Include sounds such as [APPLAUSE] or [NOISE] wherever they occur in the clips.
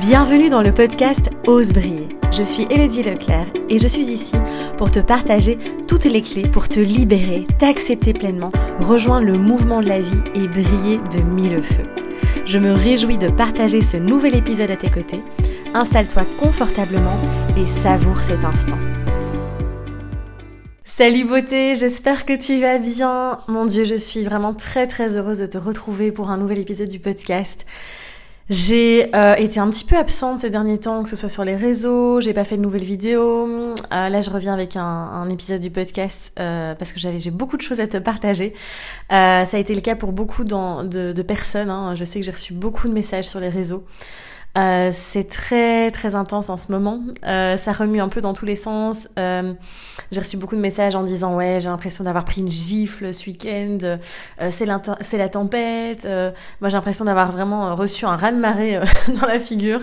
Bienvenue dans le podcast Ose briller. Je suis Elodie Leclerc et je suis ici pour te partager toutes les clés pour te libérer, t'accepter pleinement, rejoindre le mouvement de la vie et briller de mille feux. Je me réjouis de partager ce nouvel épisode à tes côtés. Installe-toi confortablement et savoure cet instant. Salut beauté, j'espère que tu vas bien. Mon Dieu, je suis vraiment très très heureuse de te retrouver pour un nouvel épisode du podcast. J'ai euh, été un petit peu absente ces derniers temps, que ce soit sur les réseaux, j'ai pas fait de nouvelles vidéos. Euh, là, je reviens avec un, épisode du podcast euh, parce que j'avais j'ai beaucoup de choses à te partager. ça a été le cas pour beaucoup de, de, personnes. Hein. Je sais que j'ai reçu beaucoup de messages sur les réseaux. Euh, c'est très très intense en ce moment. Euh, ça remue un peu dans tous les sens. Euh, j'ai reçu beaucoup de messages en disant ouais j'ai l'impression d'avoir pris une gifle ce week-end. c'est la tempête. moi j'ai l'impression d'avoir vraiment reçu un raz de marée [LAUGHS] dans la figure.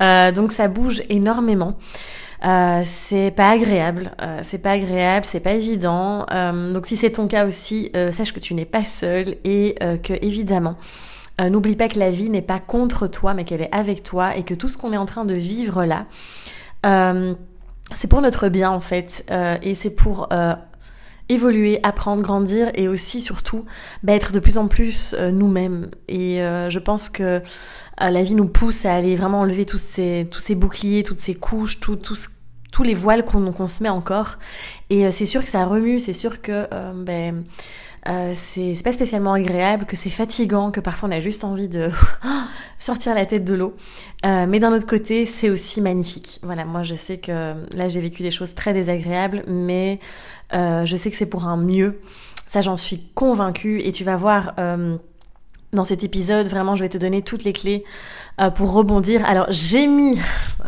donc ça bouge énormément. c'est pas agréable, c'est pas agréable, c'est pas évident. donc si c'est ton cas aussi, sache que tu n'es pas seul et que évidemment euh, n'oublie pas que la vie n'est pas contre toi, mais qu'elle est avec toi et que tout ce qu'on est en train de vivre là, euh, c'est pour notre bien en fait. Euh, et c'est pour évoluer, apprendre, grandir et aussi surtout bah, être de plus en plus nous-mêmes. Et je pense que la vie nous pousse à aller vraiment enlever tous ces, boucliers, toutes ces couches, tous les voiles qu'on se met encore. Et c'est sûr que ça remue, c'est sûr que ben, euh, c'est pas spécialement agréable, que c'est fatigant, que parfois on a juste envie de [LAUGHS] sortir la tête de l'eau. Euh, mais d'un autre côté, c'est aussi magnifique. Voilà, moi je sais que là j'ai vécu des choses très désagréables, mais euh, je sais que c'est pour un mieux. Ça j'en suis convaincue et tu vas voir dans cet épisode, vraiment, je vais te donner toutes les clés euh, pour rebondir. Alors, j'ai mis,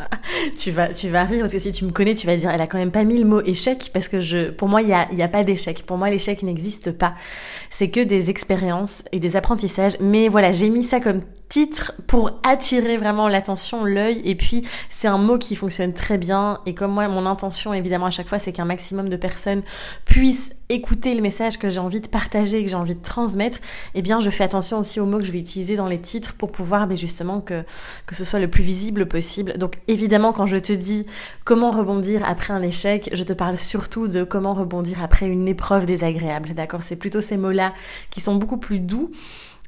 [LAUGHS] tu vas, tu vas rire parce que si tu me connais, tu vas dire, elle a quand même pas mis le mot échec parce que je, pour moi, il y a, y a pas d'échec. Pour moi, l'échec n'existe pas. C'est que des expériences et des apprentissages. Mais voilà, j'ai mis ça comme titre pour attirer vraiment l'attention, l'œil. Et puis, c'est un mot qui fonctionne très bien. Et comme moi, mon intention, évidemment, à chaque fois, c'est qu'un maximum de personnes puissent écouter le message que j'ai envie de partager, que j'ai envie de transmettre. Eh bien, je fais attention aussi aux mots que je vais utiliser dans les titres pour pouvoir, mais ben, justement, que, que ce soit le plus visible possible. Donc, évidemment, quand je te dis comment rebondir après un échec, je te parle surtout de comment rebondir après une épreuve désagréable. D'accord? C'est plutôt ces mots-là qui sont beaucoup plus doux.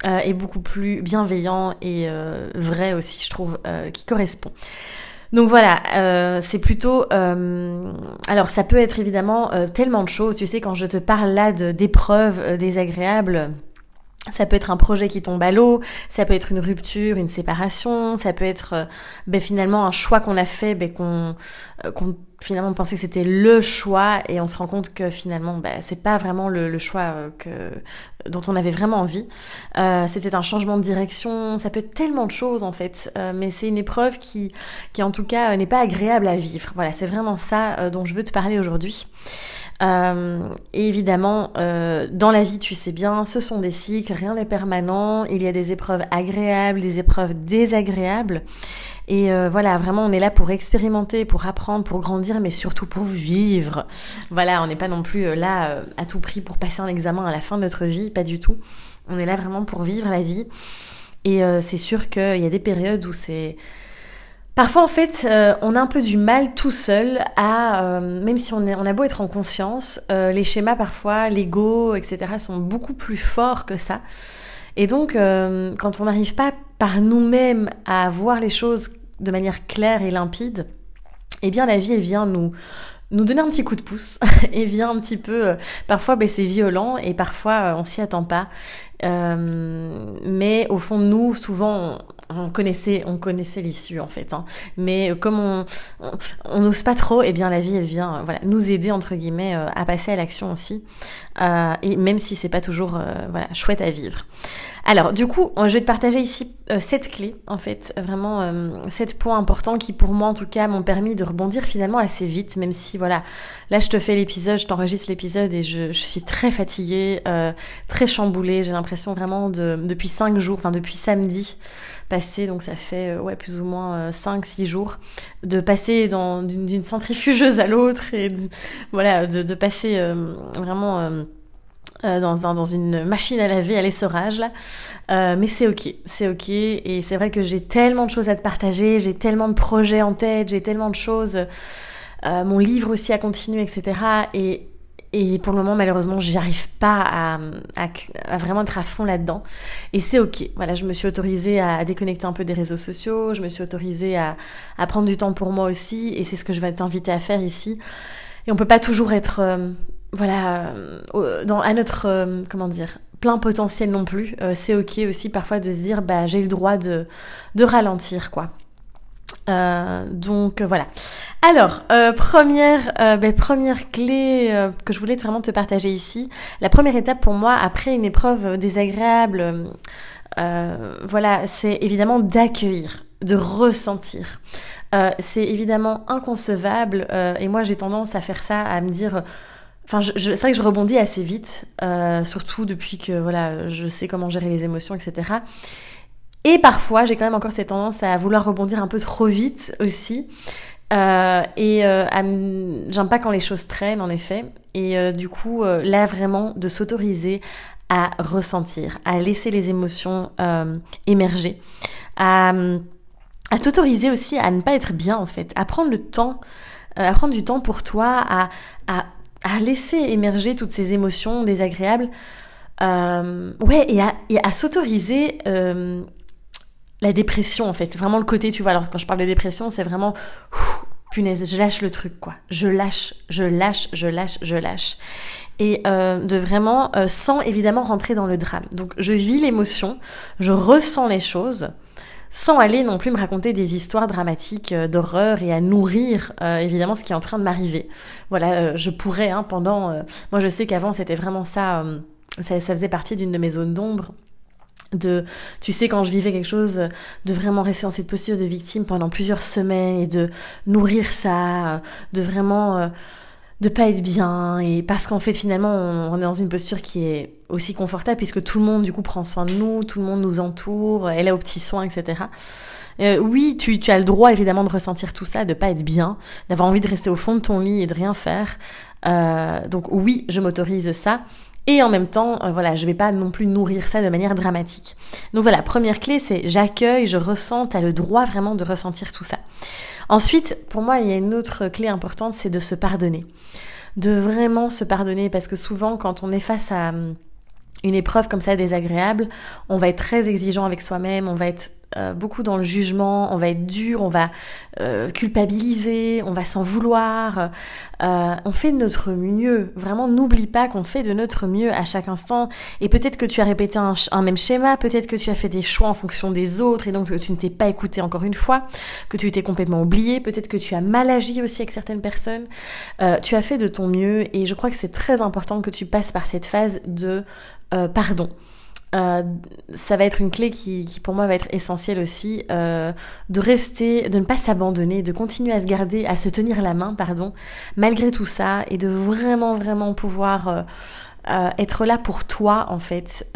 Euh, et beaucoup plus bienveillant et euh, vrai aussi, je trouve, euh, qui correspond. Donc voilà, c'est plutôt... alors ça peut être évidemment tellement de choses, tu sais, quand je te parle là d'épreuves désagréables, ça peut être un projet qui tombe à l'eau, ça peut être une rupture, une séparation, ça peut être ben, finalement un choix qu'on a fait, ben, qu'on qu'on finalement pensait que c'était le choix et on se rend compte que finalement bah, c'est pas vraiment le, choix euh, que, dont on avait vraiment envie. Euh, c'était un changement de direction, ça peut être tellement de choses en fait, euh, mais c'est une épreuve qui, qui en tout cas n'est pas agréable à vivre. Voilà, c'est vraiment ça dont je veux te parler aujourd'hui. Et évidemment, dans la vie, tu sais bien, ce sont des cycles, rien n'est permanent, il y a des épreuves agréables, des épreuves désagréables. Et euh, voilà, vraiment, on est là pour expérimenter, pour apprendre, pour grandir, mais surtout pour vivre. Voilà, on n'est pas non plus euh, là euh, à tout prix pour passer un examen à la fin de notre vie, pas du tout. On est là vraiment pour vivre la vie. Et c'est sûr qu'il y a des périodes où c'est... Parfois, en fait, on a un peu du mal tout seul à, même si on, a beau être en conscience, les schémas parfois, l'ego, etc., sont beaucoup plus forts que ça. Et donc, quand on n'arrive pas par nous-mêmes à voir les choses de manière claire et limpide, eh bien la vie elle vient nous nous donner un petit coup de pouce [LAUGHS] et vient un petit peu euh, parfois ben, c'est violent et parfois euh, on s'y attend pas. Euh, mais au fond nous souvent on, connaissait on connaissait l'issue en fait hein. mais comme on on n'ose pas trop eh bien la vie elle vient voilà nous aider entre guillemets à passer à l'action aussi. Et même si c'est pas toujours voilà chouette à vivre alors, du coup, je vais te partager ici euh, sept clés, en fait, vraiment euh, sept points importants qui, pour moi, en tout cas, m'ont permis de rebondir finalement assez vite, même si, voilà, là, je te fais l'épisode, je t'enregistre l'épisode et je, suis très fatiguée, euh, très chamboulée. J'ai l'impression vraiment de, depuis cinq jours, enfin depuis samedi passé, donc ça fait ouais plus ou moins cinq, six jours, de passer d'une centrifugeuse à l'autre et voilà, de, de passer vraiment dans, dans, une machine à laver à l'essorage là. mais c'est ok, c'est ok. Et c'est vrai que j'ai tellement de choses à te partager, j'ai tellement de projets en tête, j'ai tellement de choses, mon livre aussi à continuer, etc. Et, et pour le moment, malheureusement, j'y arrive pas à, à, vraiment être à fond là-dedans. Et c'est ok. Voilà, je me suis autorisée à déconnecter un peu des réseaux sociaux. Je me suis autorisée à, à prendre du temps pour moi aussi. Et c'est ce que je vais t'inviter à faire ici. Et on peut pas toujours être, euh, voilà, euh, dans, à notre, euh, comment dire, plein potentiel non plus. c'est ok aussi parfois de se dire, bah, j'ai le droit de, de ralentir, quoi. Euh, donc voilà. Alors, euh, première, euh, ben, première clé que je voulais vraiment te partager ici. La première étape pour moi, après une épreuve désagréable, voilà, c'est évidemment d'accueillir, de ressentir. c'est évidemment inconcevable et moi j'ai tendance à faire ça, à me dire... Enfin, c'est vrai que je rebondis assez vite, surtout depuis que voilà, je sais comment gérer les émotions, etc. Et parfois, j'ai quand même encore cette tendance à vouloir rebondir un peu trop vite aussi. Euh, et euh, j'aime pas quand les choses traînent, en effet. Et euh, du coup, euh, là, vraiment, de s'autoriser à ressentir, à laisser les émotions émerger, à, à t'autoriser aussi à ne pas être bien, en fait, à prendre le temps, à prendre du temps pour toi, à, à laisser émerger toutes ces émotions désagréables. ouais, et à, à s'autoriser la dépression en fait, vraiment le côté, tu vois, alors quand je parle de dépression, c'est vraiment punaise, je lâche le truc quoi, je lâche, je lâche, je lâche, je lâche. Et euh, de vraiment, euh, sans évidemment rentrer dans le drame. Donc je vis l'émotion, je ressens les choses, sans aller non plus me raconter des histoires dramatiques euh, d'horreur et à nourrir évidemment ce qui est en train de m'arriver. Voilà, je pourrais hein, pendant... moi je sais qu'avant c'était vraiment ça, ça, ça faisait partie d'une de mes zones d'ombre de tu sais quand je vivais quelque chose de vraiment rester dans cette posture de victime pendant plusieurs semaines et de nourrir ça de vraiment euh, de pas être bien et parce qu'en fait finalement on, est dans une posture qui est aussi confortable puisque tout le monde du coup prend soin de nous tout le monde nous entoure elle est aux petits soins etc euh, oui tu, tu as le droit évidemment de ressentir tout ça de pas être bien d'avoir envie de rester au fond de ton lit et de rien faire. Euh, donc oui je m'autorise ça et en même temps, euh, voilà, je vais pas non plus nourrir ça de manière dramatique. Donc voilà, première clé, c'est j'accueille, je ressens, tu as le droit vraiment de ressentir tout ça. Ensuite, pour moi, il y a une autre clé importante, c'est de se pardonner. De vraiment se pardonner, parce que souvent, quand on est face à hum, une épreuve comme ça désagréable, on va être très exigeant avec soi-même, on va être euh, beaucoup dans le jugement, on va être dur, on va euh, culpabiliser, on va s'en vouloir. Euh, on fait de notre mieux. Vraiment, n'oublie pas qu'on fait de notre mieux à chaque instant. Et peut-être que tu as répété un, un même schéma, peut-être que tu as fait des choix en fonction des autres et donc que tu ne t'es pas écouté encore une fois, que tu t'es complètement oublié, peut-être que tu as mal agi aussi avec certaines personnes. tu as fait de ton mieux et je crois que c'est très important que tu passes par cette phase de pardon. Euh, ça va être une clé qui, pour moi va être essentielle aussi, euh, de rester, de ne pas s'abandonner, de continuer à se garder, à se tenir la main, pardon, malgré tout ça, et de vraiment, vraiment pouvoir euh, être là pour toi en fait,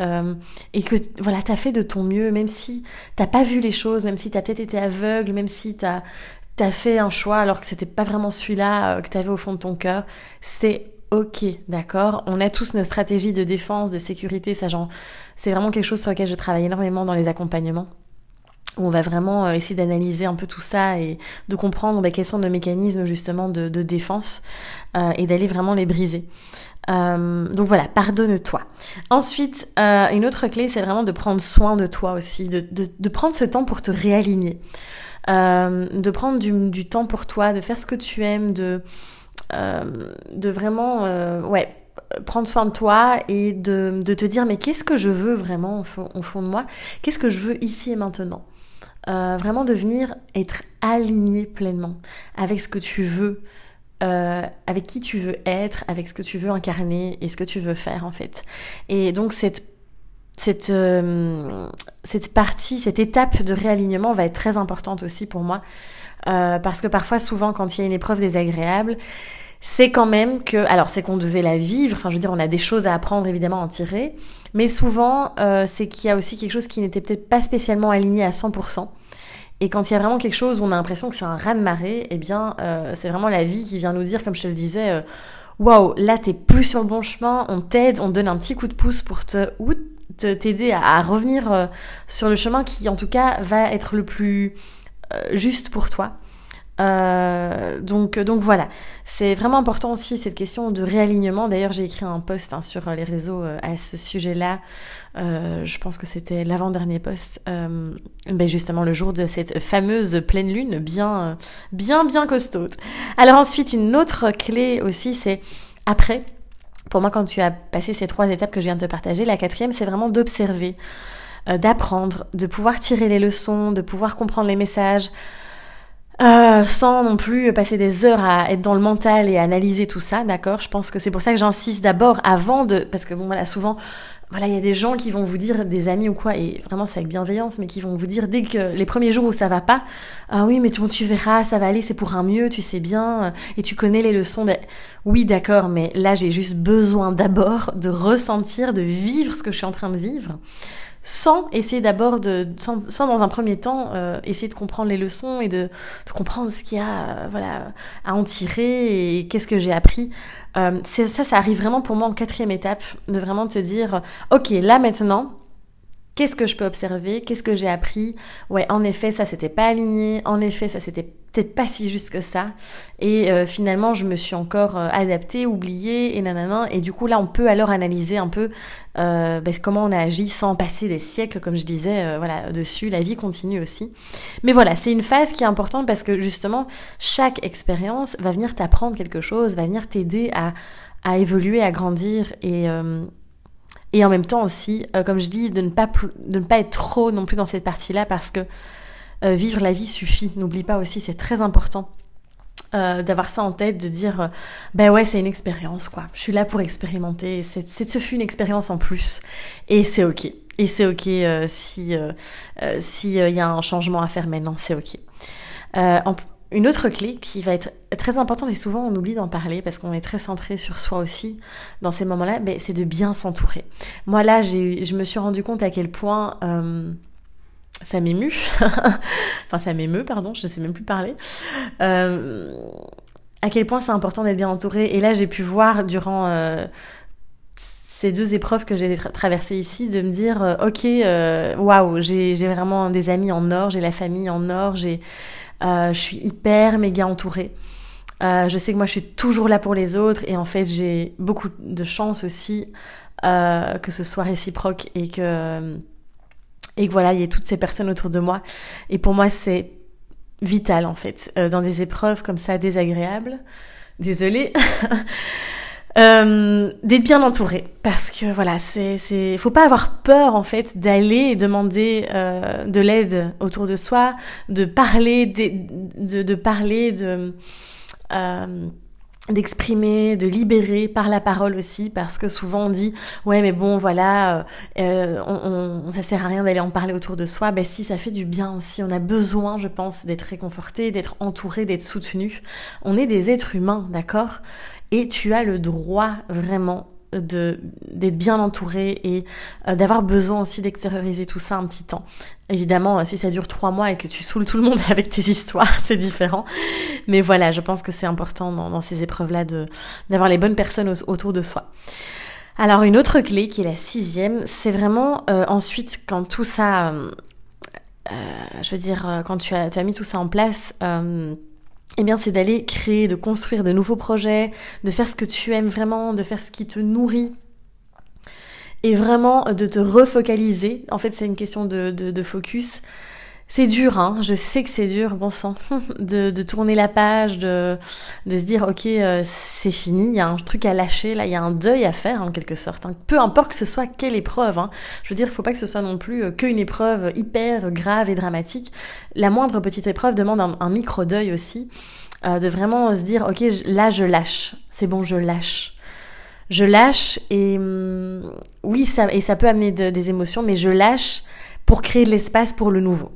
et que voilà, t'as fait de ton mieux, même si t'as pas vu les choses, même si t'as peut-être été aveugle, même si t'as as fait un choix alors que c'était pas vraiment celui-là que t'avais au fond de ton cœur, c'est ok, d'accord. On a tous nos stratégies de défense, de sécurité, ça c'est vraiment quelque chose sur lequel je travaille énormément dans les accompagnements où on va vraiment euh, essayer d'analyser un peu tout ça et de comprendre bah, quels sont nos mécanismes justement de, défense euh, et d'aller vraiment les briser. Euh, donc voilà, pardonne-toi. Ensuite, une autre clé, c'est vraiment de prendre soin de toi aussi, de, prendre ce temps pour te réaligner, de prendre du, temps pour toi, de faire ce que tu aimes, de de vraiment, euh, ouais, prendre soin de toi et de, de te dire mais qu'est-ce que je veux vraiment au fond, de moi? Qu'est-ce que je veux ici et maintenant? Euh, Vraiment devenir être aligné pleinement avec ce que tu veux, avec qui tu veux être, avec ce que tu veux incarner et ce que tu veux faire en fait. Et donc cette cette, cette partie, cette étape de réalignement va être très importante aussi pour moi. Parce que parfois, souvent, quand il y a une épreuve désagréable, c'est quand même que, alors c'est qu'on devait la vivre, enfin je veux dire, on a des choses à apprendre évidemment à en tirer, mais souvent euh, c'est qu'il y a aussi quelque chose qui n'était peut-être pas spécialement aligné à 100%. Et quand il y a vraiment quelque chose où on a l'impression que c'est un raz de marée, eh bien euh, c'est vraiment la vie qui vient nous dire, comme je te le disais, euh, waouh, là t'es plus sur le bon chemin, on t'aide, on donne un petit coup de pouce pour te t'aider à, revenir euh, sur le chemin qui en tout cas va être le plus euh, juste pour toi. Euh, donc, donc voilà, c'est vraiment important aussi cette question de réalignement. D'ailleurs, j'ai écrit un post hein, sur les réseaux euh, à ce sujet-là. Euh, je pense que c'était l'avant-dernier post, euh, ben justement le jour de cette fameuse pleine lune, bien, bien, bien costaud. Alors ensuite, une autre clé aussi, c'est après. Pour moi, quand tu as passé ces trois étapes que je viens de te partager, la quatrième, c'est vraiment d'observer, d'apprendre, de pouvoir tirer les leçons, de pouvoir comprendre les messages. Euh, sans non plus passer des heures à être dans le mental et analyser tout ça, d'accord? Je pense que c'est pour ça que j'insiste d'abord avant de... Parce que bon voilà, souvent, voilà, il y a des gens qui vont vous dire, des amis ou quoi, et vraiment c'est avec bienveillance, mais qui vont vous dire dès que les premiers jours où ça va pas, ah oui, mais tu, tu verras, ça va aller, c'est pour un mieux, tu sais bien, et tu connais les leçons. Oui, d'accord, mais là j'ai juste besoin d'abord de ressentir, de vivre ce que je suis en train de vivre sans essayer d'abord de, sans, dans un premier temps euh, essayer de comprendre les leçons et de, de comprendre ce qu'il y a, euh, voilà, à en tirer et qu'est-ce que j'ai appris. Euh, ça, ça arrive vraiment pour moi en quatrième étape, de vraiment te dire, ok, là maintenant, Qu'est-ce que je peux observer Qu'est-ce que j'ai appris Ouais, en effet, ça c'était pas aligné. En effet, ça c'était peut-être pas si juste que ça. Et euh, finalement, je me suis encore euh, adaptée, oubliée et nanana. Et du coup, là, on peut alors analyser un peu euh, ben, comment on a agi sans passer des siècles, comme je disais, voilà, dessus. La vie continue aussi. Mais voilà, c'est une phase qui est importante parce que justement, chaque expérience va venir t'apprendre quelque chose, va venir t'aider à, à évoluer, à grandir et et en même temps aussi, euh, comme je dis, de ne, pas de ne pas être trop non plus dans cette partie-là parce que euh, vivre la vie suffit. N'oublie pas aussi, c'est très important. Euh, d'avoir ça en tête, de dire ben ouais c'est une expérience quoi, je suis là pour expérimenter, c'est, ce fut une expérience en plus et c'est ok. Et c'est ok si s'il y a un changement à faire maintenant, c'est ok. Une autre clé qui va être très importante et souvent on oublie d'en parler parce qu'on est très centré sur soi aussi dans ces moments-là, ben, c'est de bien s'entourer. Moi là, je me suis rendu compte à quel point euh, ça m'émue, [LAUGHS] enfin ça m'émeut, pardon, je ne sais même plus parler. Euh, à quel point c'est important d'être bien entouré. Et là, j'ai pu voir durant euh, ces deux épreuves que j'ai traversées ici, de me dire, ok, waouh, j'ai vraiment des amis en or, j'ai la famille en or, j'ai je suis hyper méga entourée. Euh, je sais que moi je suis toujours là pour les autres et en fait j'ai beaucoup de chance aussi euh, que ce soit réciproque et que et que voilà il y ait toutes ces personnes autour de moi et pour moi c'est vital en fait dans des épreuves comme ça désagréables désolée [LAUGHS] Euh, d'être bien entouré parce que voilà c'est c'est faut pas avoir peur en fait d'aller demander euh, de l'aide autour de soi de parler de, de, parler de euh, d'exprimer, de libérer par la parole aussi, parce que souvent on dit ouais mais bon voilà, euh, on, on, ça sert à rien d'aller en parler autour de soi. Ben si ça fait du bien aussi, on a besoin, je pense, d'être réconforté, d'être entouré, d'être soutenu. On est des êtres humains, d'accord? Et tu as le droit vraiment d'être bien entouré et euh, d'avoir besoin aussi d'extérioriser tout ça un petit temps. Évidemment, si ça dure trois mois et que tu saoules tout le monde [LAUGHS] avec tes histoires, c'est différent. Mais voilà, je pense que c'est important dans, ces épreuves-là d'avoir les bonnes personnes autour de soi. Alors une autre clé qui est la sixième, c'est vraiment euh, ensuite quand tout ça, euh, je veux dire, quand tu as mis tout ça en place eh bien, c'est d'aller créer, de construire de nouveaux projets, de faire ce que tu aimes vraiment, de faire ce qui te nourrit. Et vraiment de te refocaliser. En fait, c'est une question de, de focus. C'est dur, hein, je sais que c'est dur, bon sang, [LAUGHS] de, de, tourner la page, de, de se dire ok euh, c'est fini, il y a un truc à lâcher, là il y a un deuil à faire en quelque sorte. Hein. Peu importe que ce soit quelle épreuve, hein. je veux dire faut pas que ce soit non plus euh, qu'une épreuve hyper grave et dramatique. La moindre petite épreuve demande un, micro deuil aussi, euh, de vraiment se dire ok là je lâche, c'est bon je lâche. Je lâche et hum, oui ça et ça peut amener des émotions, mais je lâche pour créer de l'espace pour le nouveau.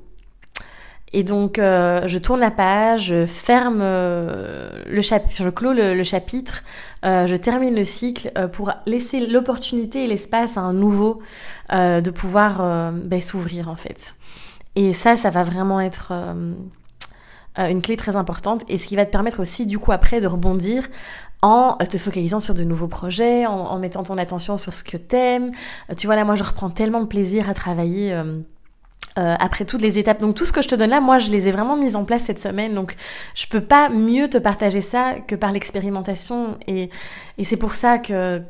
Et donc, euh, je tourne la page, je ferme euh, le chapitre, je clôt le, chapitre, euh, je termine le cycle pour laisser l'opportunité et l'espace à un nouveau de pouvoir ben, s'ouvrir en fait. Et ça, ça va vraiment être une clé très importante et ce qui va te permettre aussi du coup après de rebondir en te focalisant sur de nouveaux projets, en, mettant ton attention sur ce que t'aimes. Tu vois là, moi je reprends tellement de plaisir à travailler. Euh, après toutes les étapes. Donc tout ce que je te donne là, moi je les ai vraiment mises en place cette semaine. Donc je peux pas mieux te partager ça que par l'expérimentation. Et, et c'est pour ça que,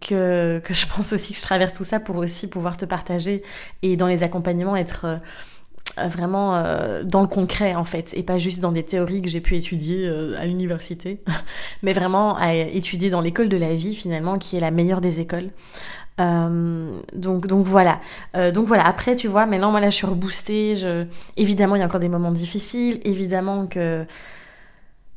que, que, je pense aussi que je traverse tout ça pour aussi pouvoir te partager et dans les accompagnements être euh, vraiment euh, dans le concret en fait et pas juste dans des théories que j'ai pu étudier à l'université [LAUGHS] mais vraiment à étudier dans l'école de la vie finalement qui est la meilleure des écoles euh, donc, donc voilà. Euh, donc voilà. Après, tu vois, maintenant, moi là, je suis reboostée. Je... Évidemment, il y a encore des moments difficiles. Évidemment que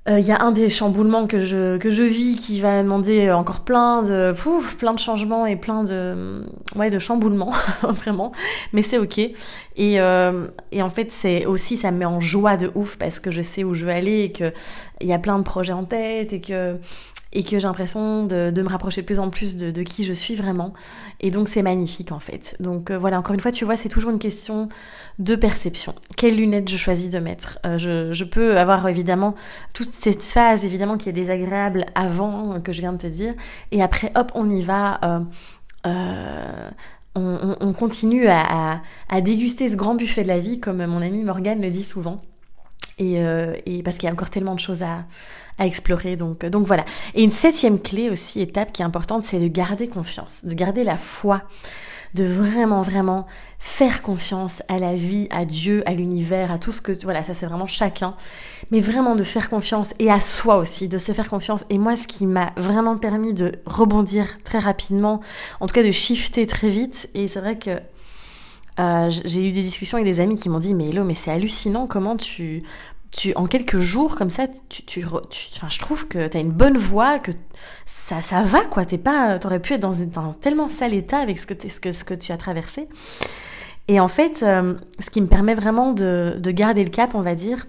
euh, il y a un des chamboulements que je, que je vis qui va demander encore plein de, pouf, plein de changements et plein de, ouais, de chamboulements, [LAUGHS] vraiment. Mais c'est ok. Et, et en fait, c'est aussi, ça me met en joie de ouf parce que je sais où je veux aller et qu'il y a plein de projets en tête et que et que j'ai l'impression de, me rapprocher de plus en plus de, qui je suis vraiment. Et donc c'est magnifique en fait. Donc euh, voilà, encore une fois, tu vois, c'est toujours une question de perception. Quelles lunettes je choisis de mettre? Euh, je, peux avoir évidemment toute cette phase évidemment qui est désagréable avant euh, que je viens de te dire, et après hop, on y va. On, continue à, déguster ce grand buffet de la vie, comme mon ami Morgane le dit souvent. Et, et parce qu'il y a encore tellement de choses à, explorer. Donc, donc voilà. Et une septième clé aussi, étape qui est importante, c'est de garder confiance, de garder la foi, de vraiment, vraiment faire confiance à la vie, à Dieu, à l'univers, à tout ce que... Voilà, ça c'est vraiment chacun. Mais vraiment de faire confiance et à soi aussi, de se faire confiance. Et moi, ce qui m'a vraiment permis de rebondir très rapidement, en tout cas de shifter très vite, et c'est vrai que euh, j'ai eu des discussions avec des amis qui m'ont dit mais Hello mais c'est hallucinant comment tu tu, en quelques jours comme ça, tu, tu, enfin, je trouve que tu as une bonne voix, que ça, ça va quoi. T'es pas, t'aurais pu être dans, un tellement sale état avec ce que, ce que, ce que tu as traversé. Et en fait, euh, ce qui me permet vraiment de, de garder le cap, on va dire,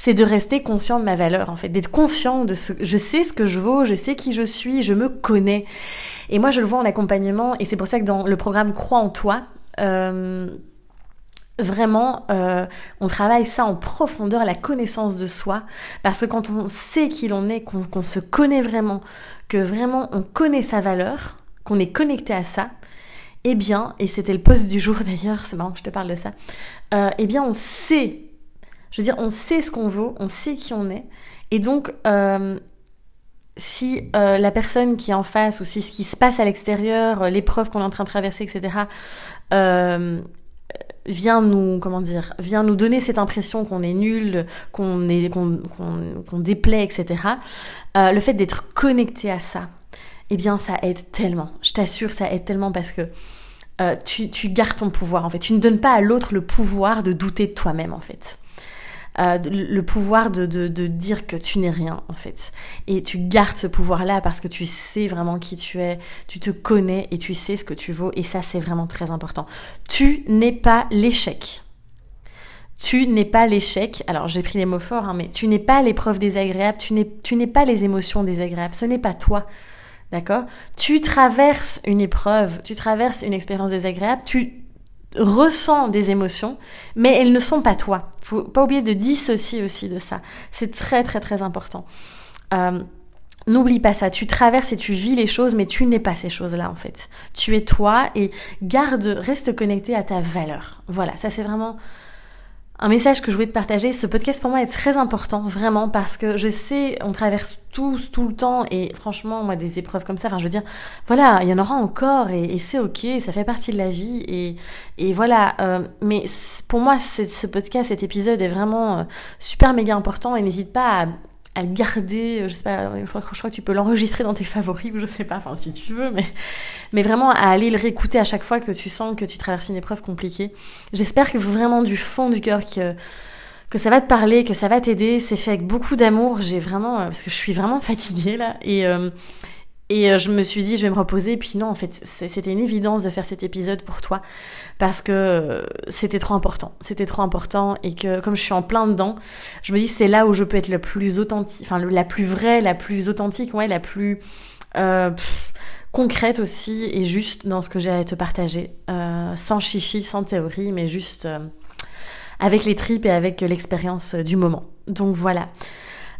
c'est de rester conscient de ma valeur, en fait, d'être conscient de ce, je sais ce que je vaux, je sais qui je suis, je me connais. Et moi, je le vois en accompagnement, et c'est pour ça que dans le programme Crois en toi, euh, Vraiment, euh, on travaille ça en profondeur, la connaissance de soi, parce que quand on sait qui l'on est, qu'on se connaît vraiment, que vraiment on connaît sa valeur, qu'on est connecté à ça, eh bien, et c'était le poste du jour [LAUGHS] d'ailleurs, c'est marrant que je te parle de ça, euh, eh bien on sait, je veux dire, on sait ce qu'on vaut, on sait qui on est, et donc euh, si la personne qui est en face ou si ce qui se passe à l'extérieur, l'épreuve qu'on est en train de traverser, etc., vient nous comment dire vient nous donner cette impression qu'on est nul qu'on est qu'on déplaît etc euh, le fait d'être connecté à ça eh bien ça aide tellement. Je t'assure ça aide tellement parce que euh, tu, tu gardes ton pouvoir en fait. Tu ne donnes pas à l'autre le pouvoir de douter de toi-même en fait euh, le pouvoir de, de, dire que tu n'es rien en fait. Et tu gardes ce pouvoir-là parce que tu sais vraiment qui tu es, tu te connais et tu sais ce que tu vaux et ça c'est vraiment très important. Tu n'es pas l'échec. Tu n'es pas l'échec, alors j'ai pris les mots forts, hein, mais tu n'es pas l'épreuve désagréable, tu n'es pas les émotions désagréables, ce n'est pas toi. D'accord? Tu traverses une épreuve, tu traverses une expérience désagréable, tu ressens des émotions, mais elles ne sont pas toi. Faut pas oublier de dissocier aussi de ça. C'est très très très important. Euh, N'oublie pas ça, tu traverses et tu vis les choses, mais tu n'es pas ces choses-là en fait. Tu es toi et garde, reste connecté à ta valeur. Voilà, ça c'est vraiment un message que je voulais te partager. Ce podcast pour moi est très important, vraiment, parce que je sais, on traverse tous tout le temps, et franchement, moi, des épreuves comme ça, enfin, je veux dire, voilà, il y en aura encore, et, c'est ok, ça fait partie de la vie, et, et voilà. Euh, mais pour moi, ce podcast, cet épisode est vraiment euh, super méga important, et n'hésite pas à à garder, euh, je sais pas, je crois, je crois que tu peux l'enregistrer dans tes favoris, je sais pas, enfin si tu veux, mais, mais vraiment à aller le réécouter à chaque fois que tu sens que tu traverses une épreuve compliquée. J'espère que vraiment du fond du cœur que, que ça va te parler, que ça va t'aider, c'est fait avec beaucoup d'amour, j'ai vraiment, euh, parce que je suis vraiment fatiguée là, et, euh, et euh, je me suis dit, je vais me reposer. Puis non, en fait, c'était une évidence de faire cet épisode pour toi. Parce que euh, c'était trop important. C'était trop important. Et que comme je suis en plein dedans, je me dis, c'est là où je peux être le plus authentique, enfin, la plus vraie, la plus authentique, ouais, la plus euh, concrète aussi et juste dans ce que j'ai à te partager. sans chichi, sans théorie, mais juste avec les tripes et avec l'expérience du moment. Donc voilà.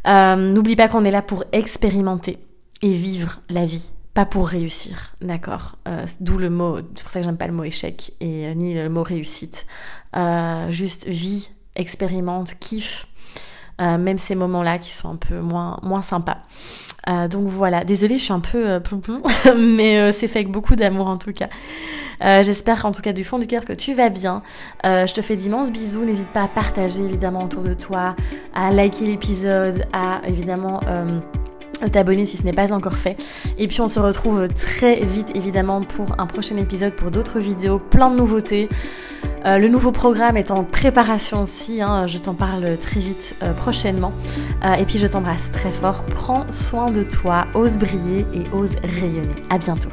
Euh, n'oublie pas qu'on est là pour expérimenter et vivre la vie, pas pour réussir, d'accord euh, D'où le mot, c'est pour ça que j'aime pas le mot échec et euh, ni le mot réussite. juste vie, expérimente, kiffe, même ces moments-là qui sont un peu moins, moins sympas. donc voilà, désolée, je suis un peu euh, [LAUGHS] mais c'est fait avec beaucoup d'amour en tout cas. J'espère en tout cas du fond du cœur que tu vas bien. je te fais d'immenses bisous. N'hésite pas à partager évidemment autour de toi, à liker l'épisode, à évidemment t'abonner si ce n'est pas encore fait. Et puis on se retrouve très vite évidemment pour un prochain épisode, pour d'autres vidéos, plein de nouveautés. Euh, le nouveau programme est en préparation aussi, hein. je t'en parle très vite euh, prochainement. Euh, et puis je t'embrasse très fort, prends soin de toi, ose briller et ose rayonner. À bientôt.